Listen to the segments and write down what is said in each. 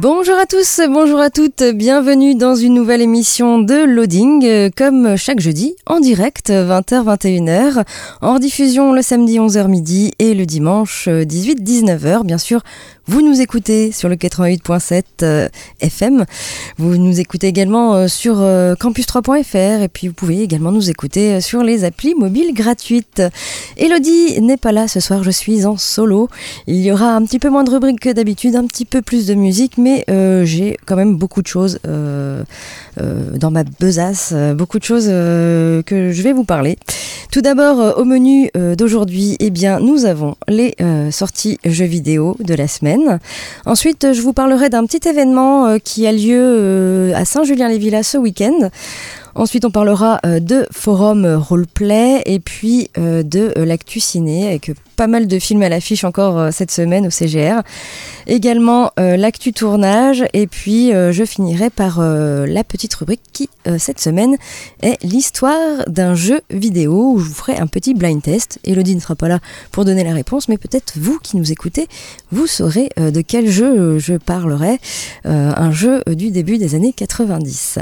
Bonjour à tous, bonjour à toutes, bienvenue dans une nouvelle émission de Loading, euh, comme chaque jeudi, en direct, 20h-21h, en rediffusion le samedi 11h midi et le dimanche 18-19h, bien sûr. Vous nous écoutez sur le 88.7 euh, FM, vous nous écoutez également euh, sur euh, campus3.fr et puis vous pouvez également nous écouter sur les applis mobiles gratuites. Elodie n'est pas là ce soir, je suis en solo. Il y aura un petit peu moins de rubriques que d'habitude, un petit peu plus de musique, mais j'ai quand même beaucoup de choses dans ma besace, beaucoup de choses que je vais vous parler. Tout d'abord, au menu d'aujourd'hui, eh bien, nous avons les sorties jeux vidéo de la semaine. Ensuite, je vous parlerai d'un petit événement euh, qui a lieu euh, à Saint-Julien-les-Villas ce week-end. Ensuite, on parlera euh, de forum roleplay et puis de l'actu ciné avec pas mal de films à l'affiche encore euh, cette semaine au CGR. Également euh, l'actu tournage et puis euh, je finirai par la petite rubrique qui cette semaine est l'histoire d'un jeu vidéo où je vous ferai un petit blind test. Elodie ne sera pas là pour donner la réponse, mais peut-être vous qui nous écoutez, vous saurez de quel jeu je parlerai. Un jeu du début des années 90.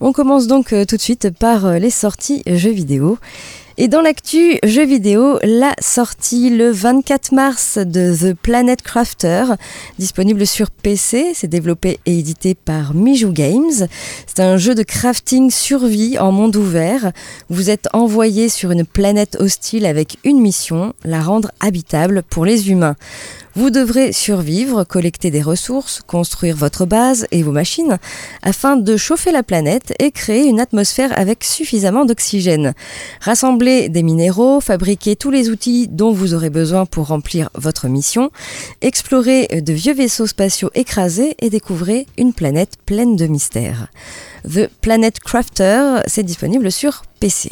On commence donc tout de suite par les sorties jeux vidéo. Et dans l'actu jeux vidéo, la sortie le 24 mars de The Planet Crafter, disponible sur PC, c'est développé et édité par Mijou Games. C'est un jeu de crafting survie en monde ouvert. Vous êtes envoyé sur une planète hostile avec une mission, la rendre habitable pour les humains. Vous devrez survivre, collecter des ressources, construire votre base et vos machines afin de chauffer la planète et créer une atmosphère avec suffisamment d'oxygène. Des minéraux, fabriquer tous les outils dont vous aurez besoin pour remplir votre mission, explorer de vieux vaisseaux spatiaux écrasés et découvrir une planète pleine de mystères. The Planet Crafter, c'est disponible sur PC.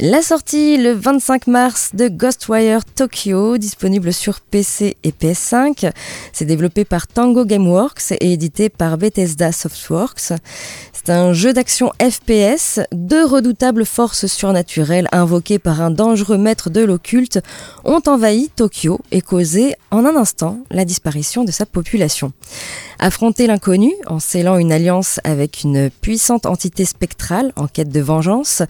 La sortie le 25 mars de Ghostwire Tokyo, disponible sur PC et PS5. C'est développé par Tango Gameworks et édité par Bethesda Softworks. C'est un jeu d'action FPS. Deux redoutables forces surnaturelles invoquées par un dangereux maître de l'occulte ont envahi Tokyo et causé en un instant la disparition de sa population. Affronter l'inconnu en scellant une alliance avec une puissante entité spectrale en quête de vengeance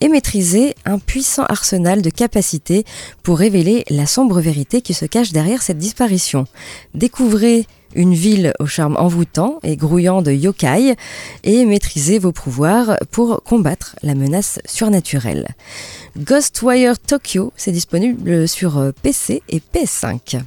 et maîtriser un puissant arsenal de capacités pour révéler la sombre vérité qui se cache derrière cette disparition. Découvrez une ville au charme envoûtant et grouillant de yokai et maîtrisez vos pouvoirs pour combattre la menace surnaturelle. Ghostwire Tokyo, c'est disponible sur euh, PC et PS5.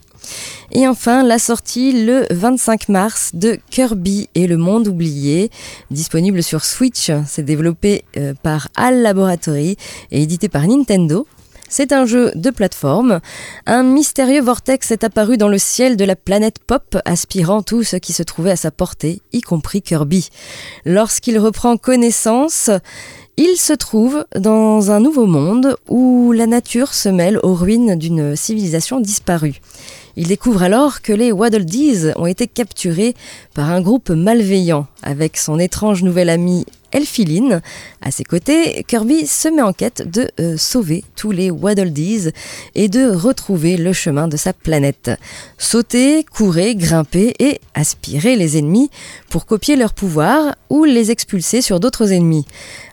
Et enfin, la sortie le 25 mars de Kirby et le monde oublié, disponible sur Switch. C'est développé euh, par HAL Laboratory et édité par Nintendo. C'est un jeu de plateforme. Un mystérieux vortex est apparu dans le ciel de la planète Pop, aspirant tout ce qui se trouvait à sa portée, y compris Kirby. Lorsqu'il reprend connaissance, il se trouve dans un nouveau monde où la nature se mêle aux ruines d'une civilisation disparue. Il découvre alors que les Waddle Dees ont été capturés par un groupe malveillant. Avec son étrange nouvel ami Elphiline à ses côtés, Kirby se met en quête de euh, sauver tous les Waddle Dees et de retrouver le chemin de sa planète. Sauter, courir, grimper et aspirer les ennemis pour copier leurs pouvoirs ou les expulser sur d'autres ennemis.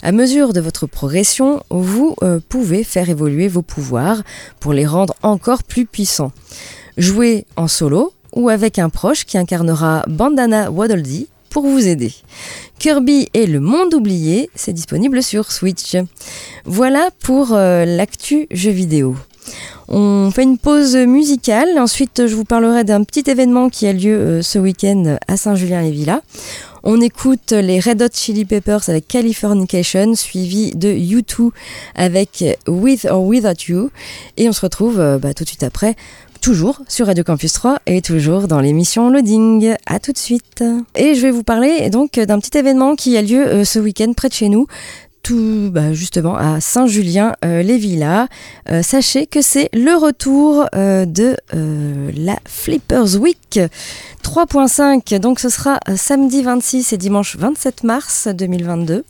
À mesure de votre progression, vous euh, pouvez faire évoluer vos pouvoirs pour les rendre encore plus puissants. Jouez en solo ou avec un proche qui incarnera Bandana Waddle pour vous aider. Kirby et le monde oublié, c'est disponible sur Switch. Voilà pour euh, l'actu jeu vidéo. On fait une pause musicale, ensuite je vous parlerai d'un petit événement qui a lieu euh, ce week-end à Saint-Julien-les-Villas. On écoute les Red Hot Chili Peppers avec Californication, suivi de U2 avec With or Without You. Et on se retrouve euh, bah, tout de suite après toujours sur Radio Campus 3 et toujours dans l'émission Loading. À tout de suite. Et je vais vous parler donc d'un petit événement qui a lieu euh, ce week-end près de chez nous tout bah, justement à Saint-Julien-les-Villas. Euh, sachez que c'est le retour euh, de euh, la Flippers Week 3.5. Donc ce sera samedi 26 et dimanche 27 mars 2022.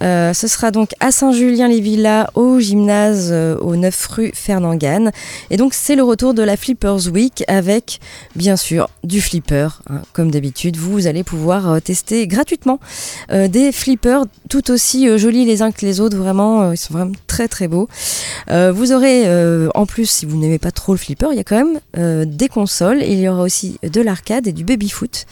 ce sera donc à Saint-Julien-les-Villas au gymnase au 9 rue Fernand-Gann. Et donc c'est le retour de la Flippers Week avec bien sûr du flipper. Hein, comme d'habitude, vous allez pouvoir tester gratuitement des flippers tout aussi jolis les uns que les autres, vraiment, euh, ils sont vraiment très très beaux. Euh, vous aurez, euh, en plus, si vous n'aimez pas trop le flipper, il y a quand même des consoles. Il y aura aussi de l'arcade et du baby-foot.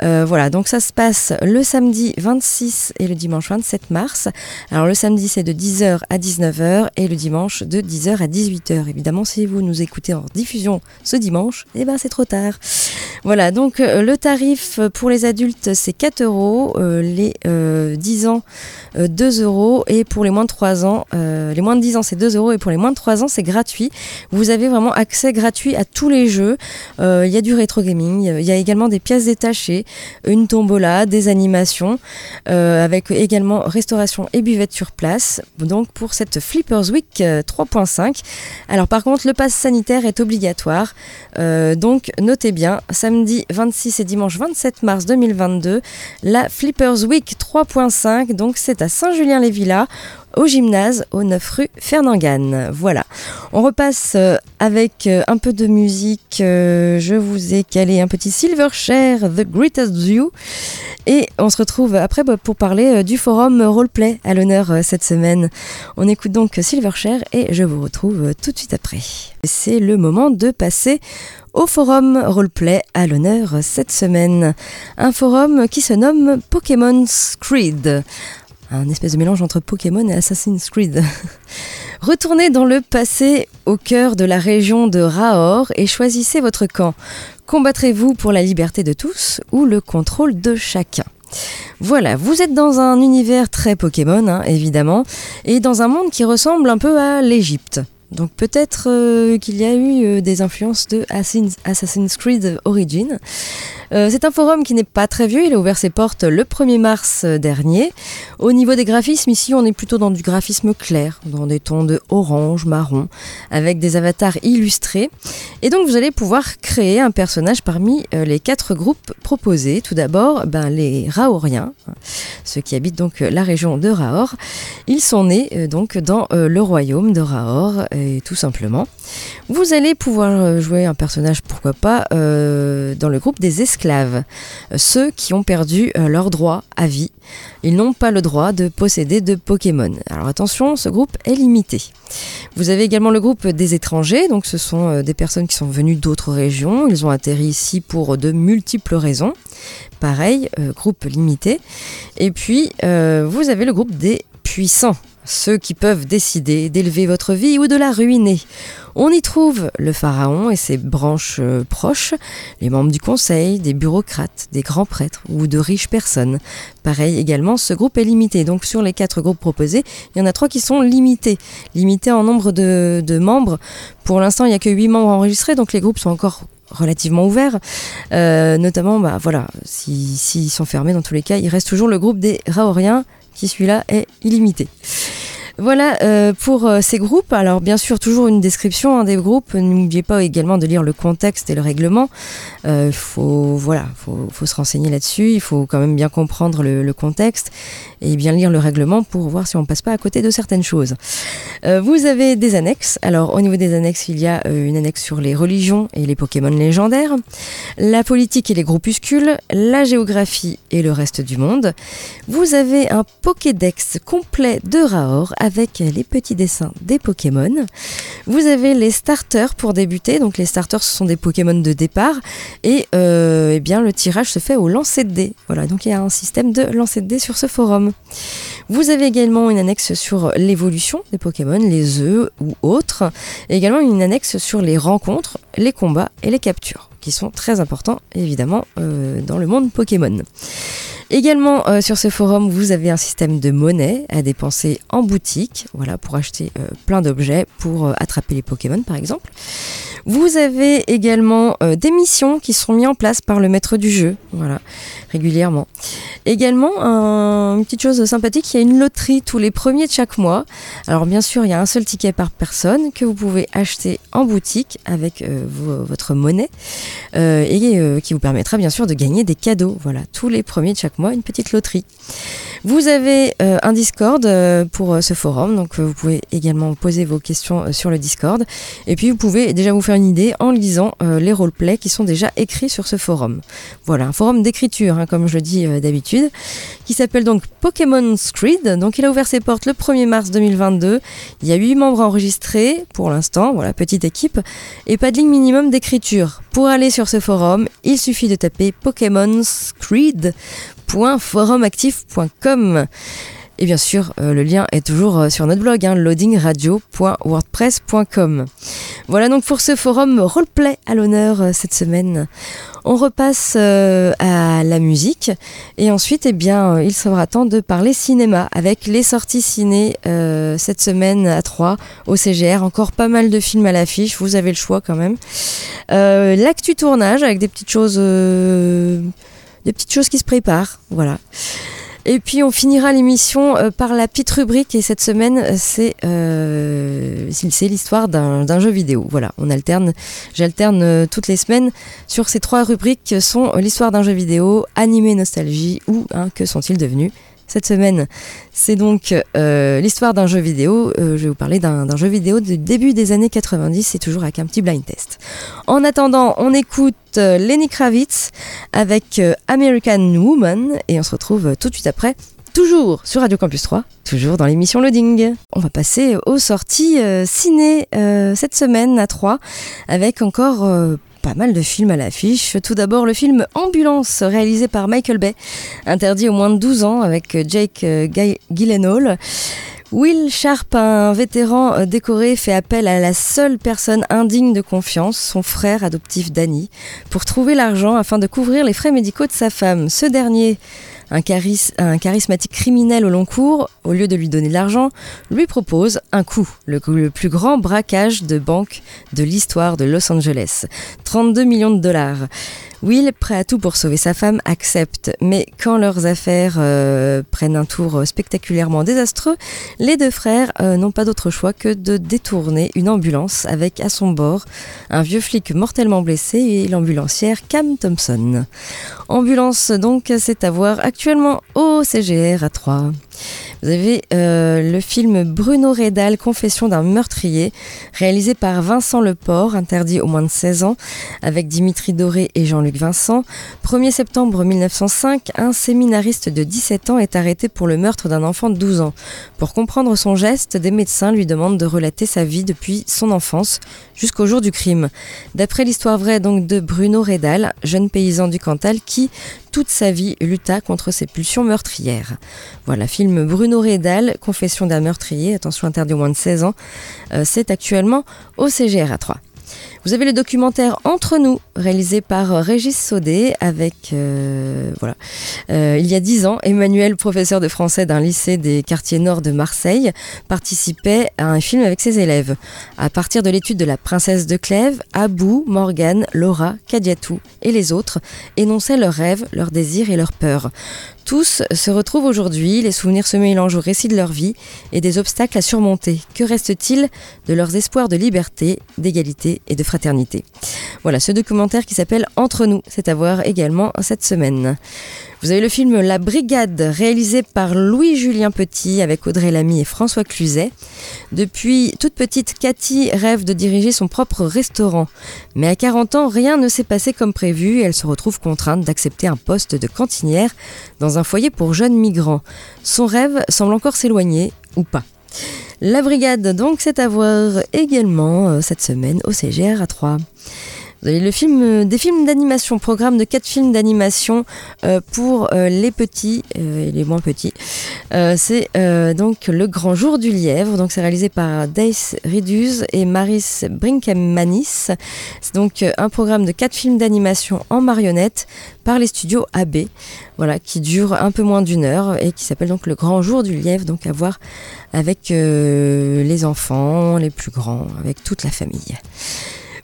voilà, donc ça se passe le samedi 26 et le dimanche 27 mars. Alors le samedi, c'est de 10h à 19h et le dimanche de 10h à 18h. Évidemment, si vous nous écoutez en diffusion ce dimanche, eh ben c'est trop tard. Voilà, donc le tarif pour les adultes, c'est 4 euros. les 10 ans, 2 euros et pour les moins de 3 ans, euh, les moins de 10 ans c'est 2 euros et pour les moins de 3 ans c'est gratuit. Vous avez vraiment accès gratuit à tous les jeux. Euh, il y a du rétro gaming, il y a également des pièces détachées, une tombola, des animations, euh, avec également restauration et buvette sur place. Donc pour cette Flippers Week 3.5. Alors par contre le pass sanitaire est obligatoire. donc notez bien, samedi 26 et dimanche 27 mars 2022, la Flippers Week 3.5. Donc c'est à Saint-Julien les Villas au gymnase au 9 rue Fernand-Gann. Voilà. On repasse euh, avec euh, un peu de musique. Euh, je vous ai calé un petit Silverchair, The Greatest View. Et on se retrouve après bah, pour parler du forum Roleplay à l'honneur cette semaine. On écoute donc Silverchair et je vous retrouve tout de suite après. C'est le moment de passer au forum roleplay à l'honneur cette semaine. Un forum qui se nomme Pokémon Creed un espèce de mélange entre Pokémon et Assassin's Creed. Retournez dans le passé au cœur de la région de Rahor et choisissez votre camp. Combattrez-vous pour la liberté de tous ou le contrôle de chacun voilà, vous êtes dans un univers très Pokémon, hein, évidemment, et dans un monde qui ressemble un peu à l'Égypte. Donc peut-être euh, qu'il y a eu euh, des influences de Assassin's Creed Origin. Euh, c'est un forum qui n'est pas très vieux, il a ouvert ses portes le 1er mars dernier. Au niveau des graphismes, ici on est plutôt dans du graphisme clair, dans des tons de orange, marron, avec des avatars illustrés. Et donc vous allez pouvoir créer un personnage parmi les quatre groupes proposés. Tout d'abord, ben, les Raoriens, ceux qui habitent donc la région de Raor. Ils sont nés donc dans le royaume de Raor tout simplement. Vous allez pouvoir euh, jouer un personnage, pourquoi pas, euh, dans le groupe des esclaves, euh, ceux qui ont perdu leur droit à vie. Ils n'ont pas le droit de posséder de Pokémon. Alors attention, ce groupe est limité. Vous avez également le groupe des étrangers, donc ce sont des personnes qui sont venues d'autres régions. Ils ont atterri ici pour de multiples raisons. Pareil, groupe limité. Et puis, vous avez le groupe des puissants ceux qui peuvent décider d'élever votre vie ou de la ruiner. On y trouve le pharaon et ses branches euh, proches, les membres du conseil, des bureaucrates, des grands prêtres ou de riches personnes. Pareil également, ce groupe est limité. Donc sur les quatre groupes proposés, il y en a trois qui sont limités. Limités en nombre de, membres. Pour l'instant, il n'y a que huit membres enregistrés, donc les groupes sont encore relativement ouverts. Euh, notamment, bah, voilà, s'ils sont fermés dans tous les cas, il reste toujours le groupe des Raoriens qui celui-là est illimité. Voilà euh, pour euh, ces groupes. Alors bien sûr, toujours une description hein, des groupes. N'oubliez pas également de lire le contexte et le règlement. Il euh, faut voilà, faut, faut se renseigner là-dessus. Il faut quand même bien comprendre le, le, contexte et bien lire le règlement pour voir si on passe pas à côté de certaines choses. vous avez des annexes. Alors au niveau des annexes, il y a une annexe sur les religions et les Pokémon légendaires, la politique et les groupuscules, la géographie et le reste du monde. Vous avez un Pokédex complet de Raor avec les petits dessins des Pokémon. Vous avez les starters pour débuter. Donc les starters, ce sont des Pokémon de départ. Et euh, eh bien, le tirage se fait au lancer de dés. Voilà, donc il y a un système de lancer de dés sur ce forum. Vous avez également une annexe sur l'évolution des Pokémon, les œufs ou autres. Et également une annexe sur les rencontres, les combats et les captures, qui sont très importants évidemment euh, dans le monde Pokémon. Également euh, sur ce forum, vous avez un système de monnaie à dépenser en boutique, voilà, pour acheter euh, plein d'objets, pour euh, attraper les Pokémon par exemple. Vous avez également des missions qui seront mises en place par le maître du jeu, voilà, régulièrement. Également, un- une petite chose sympathique, il y a une loterie tous les premiers de chaque mois. Alors bien sûr, il y a un seul ticket par personne que vous pouvez acheter en boutique avec vo- votre monnaie et qui vous permettra bien sûr de gagner des cadeaux. Voilà, tous les premiers de chaque mois, une petite loterie. Vous avez euh, un Discord euh, pour euh, ce forum, donc vous pouvez également poser vos questions sur le Discord. Et puis vous pouvez déjà vous faire une idée en lisant les roleplays qui sont déjà écrits sur ce forum. Voilà, un forum d'écriture, hein, comme je le dis d'habitude, qui s'appelle donc Pokémon Screed. Donc il a ouvert ses portes le 1er mars 2022. Il y a 8 membres enregistrés pour l'instant, voilà, petite équipe, et pas de ligne minimum d'écriture. Pour aller sur ce forum, il suffit de taper Pokémon Screed www.forumactif.com. Et bien sûr, euh, le lien est toujours euh, sur notre blog, hein, loadingradio.wordpress.com. Voilà donc pour ce forum roleplay à l'honneur euh, cette semaine. On repasse à la musique et ensuite, eh bien, il sera temps de parler cinéma avec les sorties ciné cette semaine à 3 au CGR. Encore pas mal de films à l'affiche, vous avez le choix quand même. L'actu tournage avec des petites choses, des petites choses qui se préparent, voilà. Et puis on finira l'émission euh, par la petite rubrique et cette semaine euh, c'est euh, c'est l'histoire d'un jeu vidéo. Voilà, on alterne, j'alterne toutes les semaines sur ces trois rubriques que sont l'histoire d'un jeu vidéo, animé nostalgie ou hein, que sont-ils devenus? Cette semaine, c'est donc euh, l'histoire d'un jeu vidéo. Euh, je vais vous parler d'un jeu vidéo du début des années 90, c'est toujours avec un petit blind test. En attendant, on écoute euh, Lenny Kravitz avec American Woman et on se retrouve tout de suite après, toujours sur Radio Campus 3, toujours dans l'émission Loading. On va passer aux sorties ciné cette semaine à 3 avec encore pas mal de films à l'affiche. Tout d'abord le film Ambulance réalisé par Michael Bay, interdit aux moins de 12 ans avec Jake euh, Gy- Gyllenhaal. Will Sharp, un vétéran euh, décoré, fait appel à la seule personne indigne de confiance, son frère adoptif Danny, pour trouver l'argent afin de couvrir les frais médicaux de sa femme. Ce dernier, un, charis- un charismatique criminel au long cours, au lieu de lui donner de l'argent, lui propose un coup, le plus grand braquage de banque de l'histoire de Los Angeles. 32 millions de dollars. Will, prêt à tout pour sauver sa femme, accepte. Mais quand leurs affaires euh, prennent un tour spectaculairement désastreux, les deux frères euh, n'ont pas d'autre choix que de détourner une ambulance avec à son bord un vieux flic mortellement blessé et l'ambulancière Cam Thompson. Ambulance donc, c'est à voir actuellement au CGR à 3. Vous avez euh, le film Bruno Redal, Confession d'un meurtrier, réalisé par Vincent Leport, interdit au moins de 16 ans, avec Dimitri Doré et Jean-Luc Vincent. 1er septembre 1905, un séminariste de 17 ans est arrêté pour le meurtre d'un enfant de 12 ans. Pour comprendre son geste, des médecins lui demandent de relater sa vie depuis son enfance jusqu'au jour du crime. D'après l'histoire vraie donc de Bruno Redal, jeune paysan du Cantal qui, toute sa vie, lutta contre ses pulsions meurtrières. Voilà, film Bruno Redal, Confession d'un meurtrier, attention interdit au moins de 16 ans, euh, c'est actuellement au CGR à 3. Vous avez le documentaire Entre nous, réalisé par euh, Régis Saudet avec, euh, voilà, Euh, il y a dix ans, Emmanuel, professeur de français d'un lycée des quartiers nord de Marseille, participait à un film avec ses élèves. À partir de l'étude de la princesse de Clèves, Abou, Morgane, Laura, Kadiatou et les autres énonçaient leurs rêves, leurs désirs et leurs peurs. Tous se retrouvent aujourd'hui, les souvenirs se mélangent au récit de leur vie et des obstacles à surmonter. Que reste-t-il de leurs espoirs de liberté, d'égalité et de fraternité? Voilà ce documentaire qui s'appelle Entre nous, c'est à voir également cette semaine. Vous avez le film La Brigade, réalisé par Louis-Julien Petit avec Audrey Lamy et François Cluzet. Depuis toute petite, Cathy rêve de diriger son propre restaurant. Mais à 40 ans, rien ne s'est passé comme prévu et elle se retrouve contrainte d'accepter un poste de cantinière dans un foyer pour jeunes migrants. Son rêve semble encore s'éloigner, ou pas. La brigade, donc, c'est à voir également euh, cette semaine au CGR à 3. Vous avez le film, euh, des films d'animation, programme de quatre films d'animation euh, pour euh, les petits et les moins petits. C'est donc Le Grand Jour du Lièvre. Donc c'est réalisé par Dace Riduz et Maris Brinkemanis. C'est donc un programme de quatre films d'animation en marionnette par les studios AB. Voilà, qui dure un peu moins d'une heure et qui s'appelle donc Le Grand Jour du Lièvre. Donc à voir avec les enfants, les plus grands, avec toute la famille.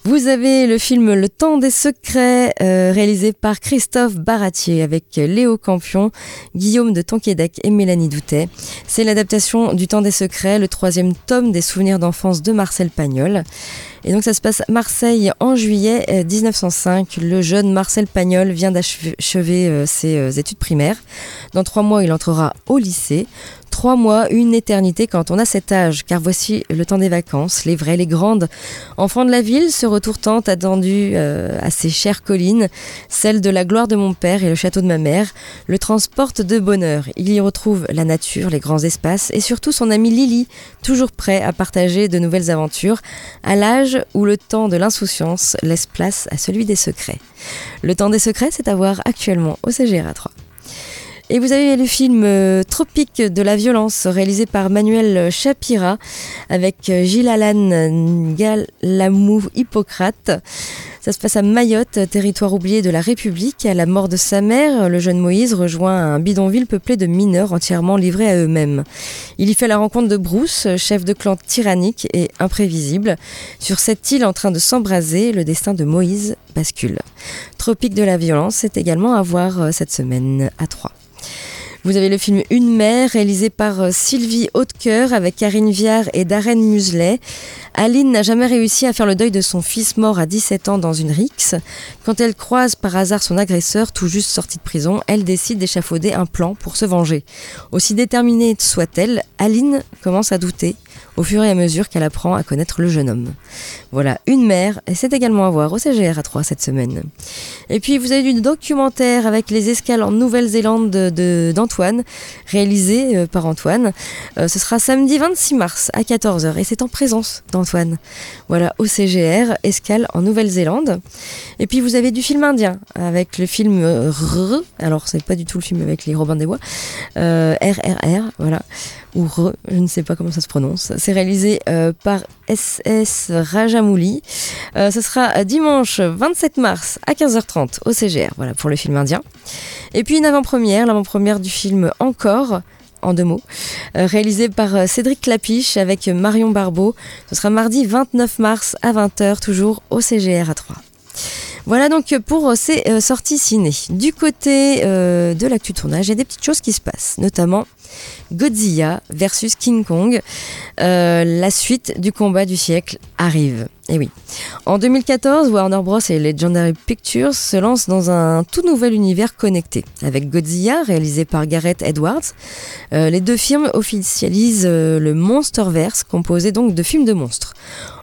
Vous avez le film Le Temps des Secrets, euh, réalisé par Christophe Baratier avec Léo Campion, Guillaume de Tonquédec et Mélanie Doutet. C'est l'adaptation du Temps des Secrets, le troisième tome des souvenirs d'enfance de Marcel Pagnol. Et donc ça se passe à Marseille en juillet euh, 1905. Le jeune Marcel Pagnol vient d'achever euh, ses euh, études primaires. Dans trois mois, il entrera au lycée. Trois mois, une éternité quand on a cet âge, car voici le temps des vacances, les vraies, les grandes. Enfant de la ville, ce retour tant attendu euh, à ces chères collines, celle de la gloire de mon père et le château de ma mère, le transporte de bonheur. Il y retrouve la nature, les grands espaces et surtout son ami Lily, toujours prêt à partager de nouvelles aventures, à l'âge où le temps de l'insouciance laisse place à celui des secrets. Le temps des secrets, c'est à voir actuellement au CGRA 3. Et vous avez le film euh, Tropique de la violence réalisé par Manuel Chapira avec euh, Gilles Alan Galamou Hippocrate. Ça se passe à Mayotte, territoire oublié de la République. À la mort de sa mère, le jeune Moïse rejoint un bidonville peuplé de mineurs entièrement livrés à eux-mêmes. Il y fait la rencontre de Bruce, chef de clan tyrannique et imprévisible. Sur cette île en train de s'embraser, le destin de Moïse bascule. Tropique de la violence, c'est également à voir euh, cette semaine à 3. Vous avez le film Une mère, réalisé par euh, Sylvie Hautecoeur avec Karine Viard et Darren Muselet. Aline n'a jamais réussi à faire le deuil de son fils mort à 17 ans dans une rixe. Quand elle croise par hasard son agresseur tout juste sorti de prison, elle décide d'échafauder un plan pour se venger. Aussi déterminée soit-elle, Aline commence à douter au fur et à mesure qu'elle apprend à connaître le jeune homme. Voilà, une mère, et c'est également à voir au CGR à 3 cette semaine. Et puis vous avez du documentaire avec les escales en Nouvelle-Zélande de- d'Antoine, réalisé euh, par Antoine. Euh, ce sera samedi 26 mars à 14h et c'est en présence d'Antoine. Voilà, au CGR, escale en Nouvelle-Zélande. Et puis vous avez du film indien avec le film euh, R, alors c'est pas du tout le film avec les Robins des Bois, euh, RRR, voilà ou Re, je ne sais pas comment ça se prononce. C'est réalisé euh, par SS Rajamouli. Euh, ce sera dimanche 27 mars à 15h30 au CGR, voilà pour le film indien. Et puis une avant-première, l'avant-première du film Encore, en deux mots, euh, réalisé par euh, Cédric Clapiche avec Marion Barbeau. Ce sera mardi 29 mars à 20h, toujours au CGR à 3. Voilà donc pour ces euh, sorties ciné. Du côté euh, de l'actu tournage, il y a des petites choses qui se passent, notamment Godzilla versus King Kong. Euh, la suite du combat du siècle arrive. Et oui. En 2014, Warner Bros. et Legendary Pictures se lancent dans un tout nouvel univers connecté. Avec Godzilla, réalisé par Gareth Edwards, euh, les deux films officialisent euh, le Monsterverse, composé donc de films de monstres.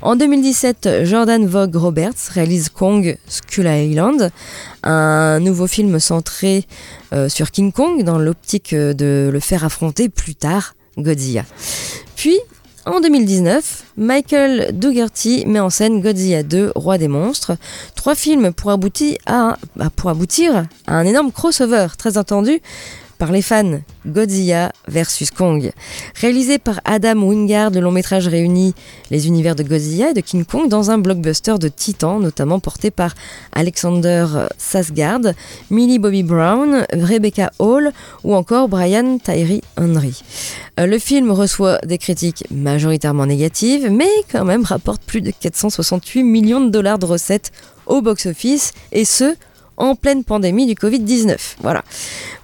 En 2017, Jordan Vogue Roberts réalise Kong Skull Island, un nouveau film centré euh, sur King Kong dans l'optique euh, de le faire affronter plus tard Godzilla. Puis, en 2019, Michael Dougherty met en scène Godzilla 2, Roi des monstres. Trois films pour aboutir à, bah, pour aboutir à un énorme crossover très attendu par les fans Godzilla versus Kong. Réalisé par Adam Wingard, le long métrage réunit les univers de Godzilla et de King Kong dans un blockbuster de titan, notamment porté par Alexander Sasgard, Millie Bobby Brown, Rebecca Hall ou encore Brian Tyree Henry. Euh, Le film reçoit des critiques majoritairement négatives, mais quand même rapporte plus de 468 millions de dollars de recettes au box-office, et ce, en pleine pandémie du Covid-19. Voilà.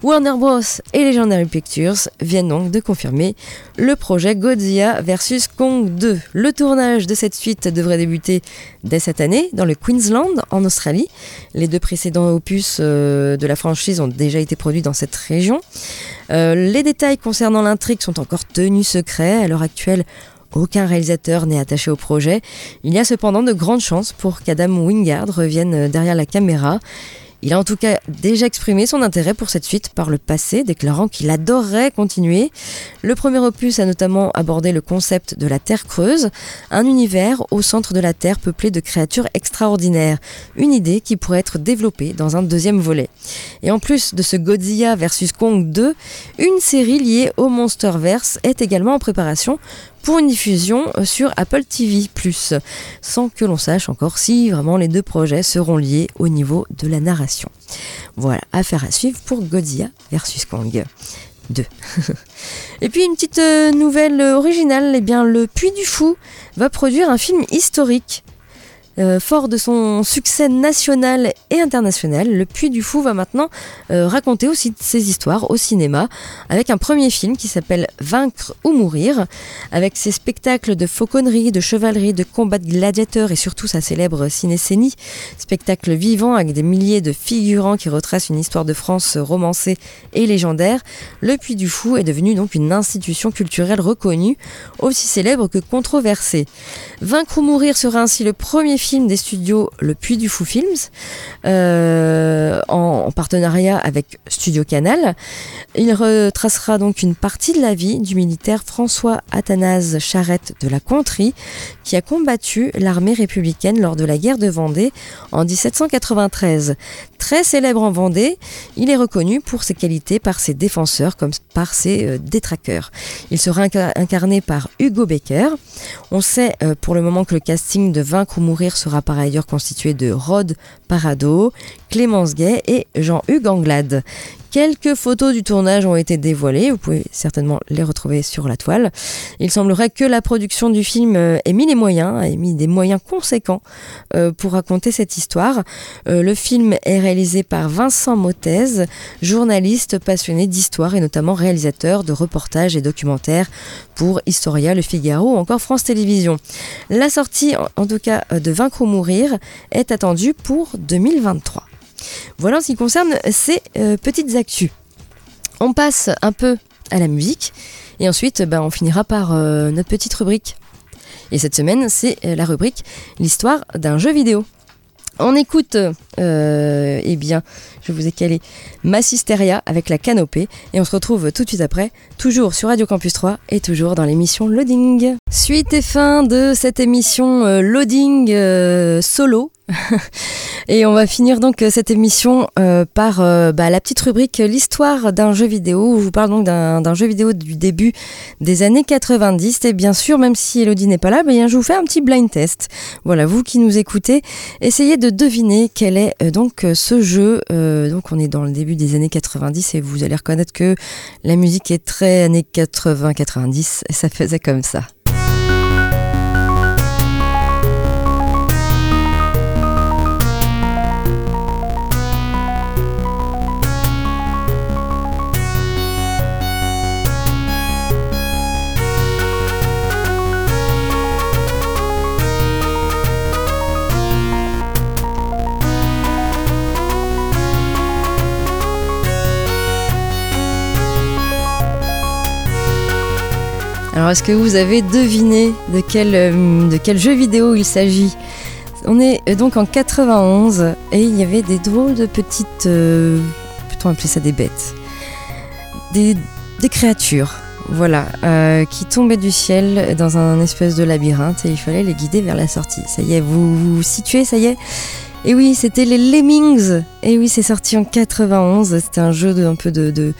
Warner Bros. et Legendary Pictures viennent donc de confirmer le projet Godzilla vs Kong 2. Le tournage de cette suite devrait débuter dès cette année dans le Queensland, en Australie. Les deux précédents opus euh, de la franchise ont déjà été produits dans cette région. Euh, les détails concernant l'intrigue sont encore tenus secrets. À l'heure actuelle, aucun réalisateur n'est attaché au projet. Il y a cependant de grandes chances pour qu'Adam Wingard revienne derrière la caméra. Il a en tout cas déjà exprimé son intérêt pour cette suite par le passé, déclarant qu'il adorerait continuer. Le premier opus a notamment abordé le concept de la Terre creuse, un univers au centre de la Terre peuplé de créatures extraordinaires, une idée qui pourrait être développée dans un deuxième volet. Et en plus de ce Godzilla vs Kong 2, une série liée au Monsterverse est également en préparation pour une diffusion sur Apple TV+, sans que l'on sache encore si vraiment les deux projets seront liés au niveau de la narration. Voilà, affaire à suivre pour Godzilla versus Kong 2. Et puis une petite euh, nouvelle originale, eh bien le Puy du Fou va produire un film historique euh, fort de son succès national et international, le Puy du Fou va maintenant euh, raconter aussi ses histoires au cinéma avec un premier film qui s'appelle Vaincre ou mourir, avec ses spectacles de fauconnerie, de chevalerie, de combat de gladiateurs et surtout sa célèbre cinécénie, spectacle vivant avec des milliers de figurants qui retracent une histoire de France romancée et légendaire. Le Puy du Fou est devenu donc une institution culturelle reconnue, aussi célèbre que controversée. Vaincre ou mourir sera ainsi le premier film film des studios Le Puy du Fou Films, euh, en, partenariat avec Studio Canal. Il retracera donc une partie de la vie du militaire François Athanase Charette de la Contrie, qui a combattu l'armée républicaine lors de la guerre de Vendée en 1793. Très célèbre en Vendée, il est reconnu pour ses qualités par ses défenseurs comme par ses euh, détraqueurs. Il sera incarné par Hugo Becker. On sait euh, pour le moment que le casting de Vaincre ou Mourir sera par ailleurs constitué de Rod Parado, Clémence Gay et Jean-Hugues Anglade. Quelques photos du tournage ont été dévoilées, vous pouvez certainement les retrouver sur la toile. Il semblerait que la production du film euh, ait mis les moyens, ait mis des moyens conséquents euh, pour raconter cette histoire. Euh, le film est réalisé par Vincent Motez, journaliste passionné d'histoire et notamment réalisateur de reportages et documentaires pour Historia, Le Figaro ou encore France Télévisions. La sortie, en tout cas de Vaincre ou Mourir, est attendue pour 2023. Voilà en ce qui concerne ces euh, petites actus. On passe un peu à la musique et ensuite ben, on finira par euh, notre petite rubrique. Et cette semaine, c'est euh, la rubrique L'histoire d'un jeu vidéo. On écoute, eh bien, je vous ai calé Massisteria avec la canopée et on se retrouve tout de suite après, toujours sur Radio Campus 3 et toujours dans l'émission Loading. Suite et fin de cette émission Loading solo et on va finir donc euh, cette émission euh, par euh, bah, la petite rubrique L'histoire d'un jeu vidéo, je vous parle donc d'un jeu vidéo du début des années 90. Et bien sûr, même si Elodie n'est pas là, bien, je vous fais un petit blind test. Voilà, vous qui nous écoutez, essayez de deviner quel est donc ce jeu. donc on est dans le début des années 90 et vous allez reconnaître que la musique est très années 80-90 et ça faisait comme ça. Alors, est-ce que vous avez deviné de quel, euh, jeu vidéo il s'agit? On est euh, donc en 91 et il y avait des drôles de petites. Euh, peut-on appeler ça des bêtes? Des, créatures, voilà, qui tombaient du ciel dans un espèce de labyrinthe et il fallait les guider vers la sortie. Ça y est, vous vous situez, ça y est? Et oui, c'était les Lemmings. Et oui, c'est sorti en 91. C'était un jeu de, un peu de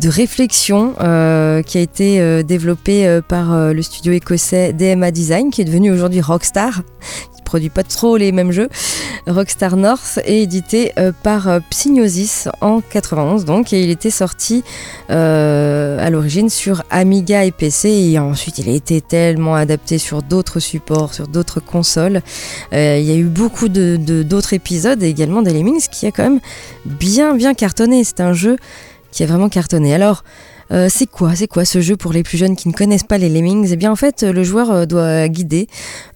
de réflexion euh, qui a été euh, développé euh, par le studio écossais DMA Design, qui est devenu aujourd'hui Rockstar, qui produit pas trop les mêmes jeux. Rockstar North est édité par Psygnosis en 91 donc, et il était sorti à l'origine sur Amiga et PC et ensuite il a été tellement adapté sur d'autres supports, sur d'autres consoles. il y a eu beaucoup de d'autres épisodes et également des Lemmings qui a quand même bien bien cartonné. C'est un jeu qui a vraiment cartonné. Alors, euh, c'est quoi C'est quoi ce jeu pour les plus jeunes qui ne connaissent pas les lemmings? Eh bien en fait le joueur euh, doit guider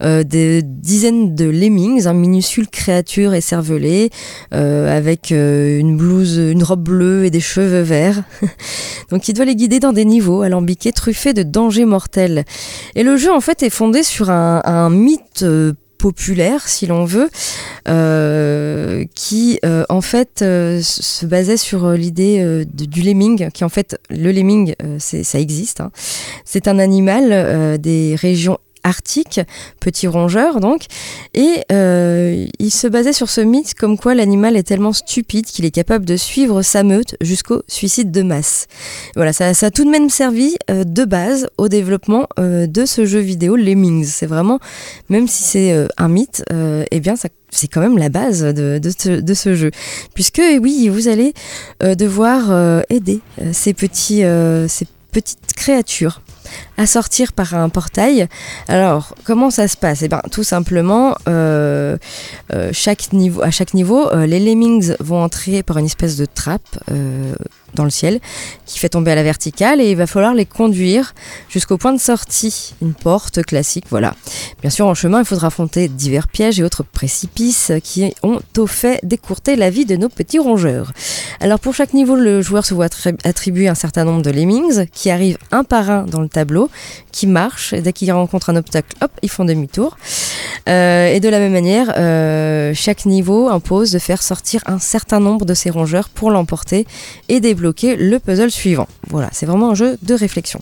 euh, des dizaines de lemmings, un minuscule créature écervelée avec une blouse, une robe bleue et des cheveux verts. Donc il doit les guider dans des niveaux alambiqués truffés de dangers mortels. Et le jeu en fait est fondé sur un, un mythe populaire, si l'on veut, qui en fait se basait sur l'idée du lemming, qui en fait le lemming, ça existe. Hein. C'est un animal des régions arctique, petit rongeur donc, et euh, il se basait sur ce mythe comme quoi l'animal est tellement stupide qu'il est capable de suivre sa meute jusqu'au suicide de masse. Voilà, ça, a tout de même servi euh, de base au développement euh, de ce jeu vidéo Lemmings. C'est vraiment, même si c'est un mythe, eh bien c'est quand même la base de, ce, jeu. Puisque oui, vous allez devoir aider ces, petits, ces petites créatures à sortir par un portail. Alors, comment ça se passe? Eh bien, tout simplement, euh, euh, à chaque niveau, euh, les lemmings vont entrer par une espèce de trappe dans le ciel qui fait tomber à la verticale et il va falloir les conduire jusqu'au point de sortie, une porte classique, voilà. Bien sûr, en chemin, il faudra affronter divers pièges et autres précipices qui ont au fait d'écourter la vie de nos petits rongeurs. Alors pour chaque niveau, le joueur se voit attribuer un certain nombre de lemmings qui arrivent un par un dans le tableau, qui marchent et dès qu'ils rencontrent un obstacle, hop, ils font demi-tour. Euh, et de la même manière, euh, chaque niveau impose de faire sortir un certain nombre de ces rongeurs pour l'emporter et débloquer le puzzle suivant. Voilà, c'est vraiment un jeu de réflexion.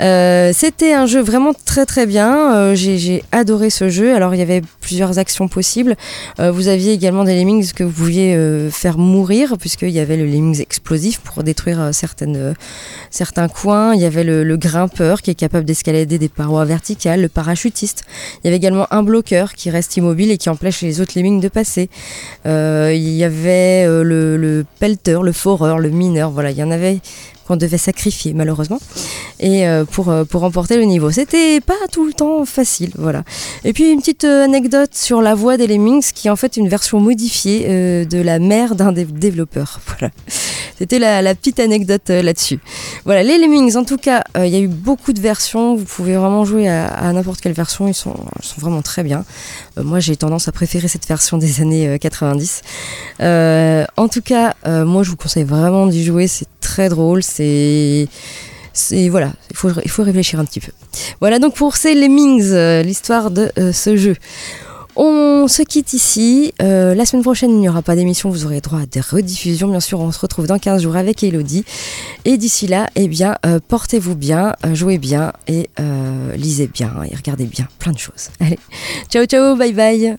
Euh, c'était un jeu vraiment très très bien. J'ai adoré ce jeu. Alors il y avait plusieurs actions possibles. vous aviez également des lemmings que vous pouviez faire mourir puisqu'il y avait le lemmings explosif pour détruire certaines, certains coins. Il y avait le, grimpeur qui est capable d'escalader des parois verticales, le parachutiste. Il y avait également un bloqueur qui reste immobile et qui empêche les autres lemmings de passer. Euh, il y avait euh, le, le le foreur, le voilà, il y en avait qu'on devait sacrifier malheureusement et euh, pour euh, pour remporter le niveau. C'était pas tout le temps facile, voilà. Et puis une petite euh, anecdote sur la voix des Lemmings qui est en fait une version modifiée de la mère d'un des développeurs. Voilà. C'était la, petite anecdote là-dessus. Voilà, les Lemmings en tout cas, il y a eu beaucoup de versions, vous pouvez vraiment jouer à, n'importe quelle version, ils sont, vraiment très bien. moi j'ai tendance à préférer cette version des années 90. en tout cas, moi je vous conseille vraiment d'y jouer, c'est très drôle, c'est voilà, il faut, réfléchir un petit peu. Voilà donc pour ces Lemmings, euh, l'histoire de euh, ce jeu. On se quitte ici. Euh, la semaine prochaine, il n'y aura pas d'émission. Vous aurez droit à des rediffusions. Bien sûr, on se retrouve dans 15 jours avec Elodie. Et d'ici là, eh bien, portez-vous bien, jouez bien et lisez bien et regardez bien plein de choses. Allez, ciao, ciao, bye bye.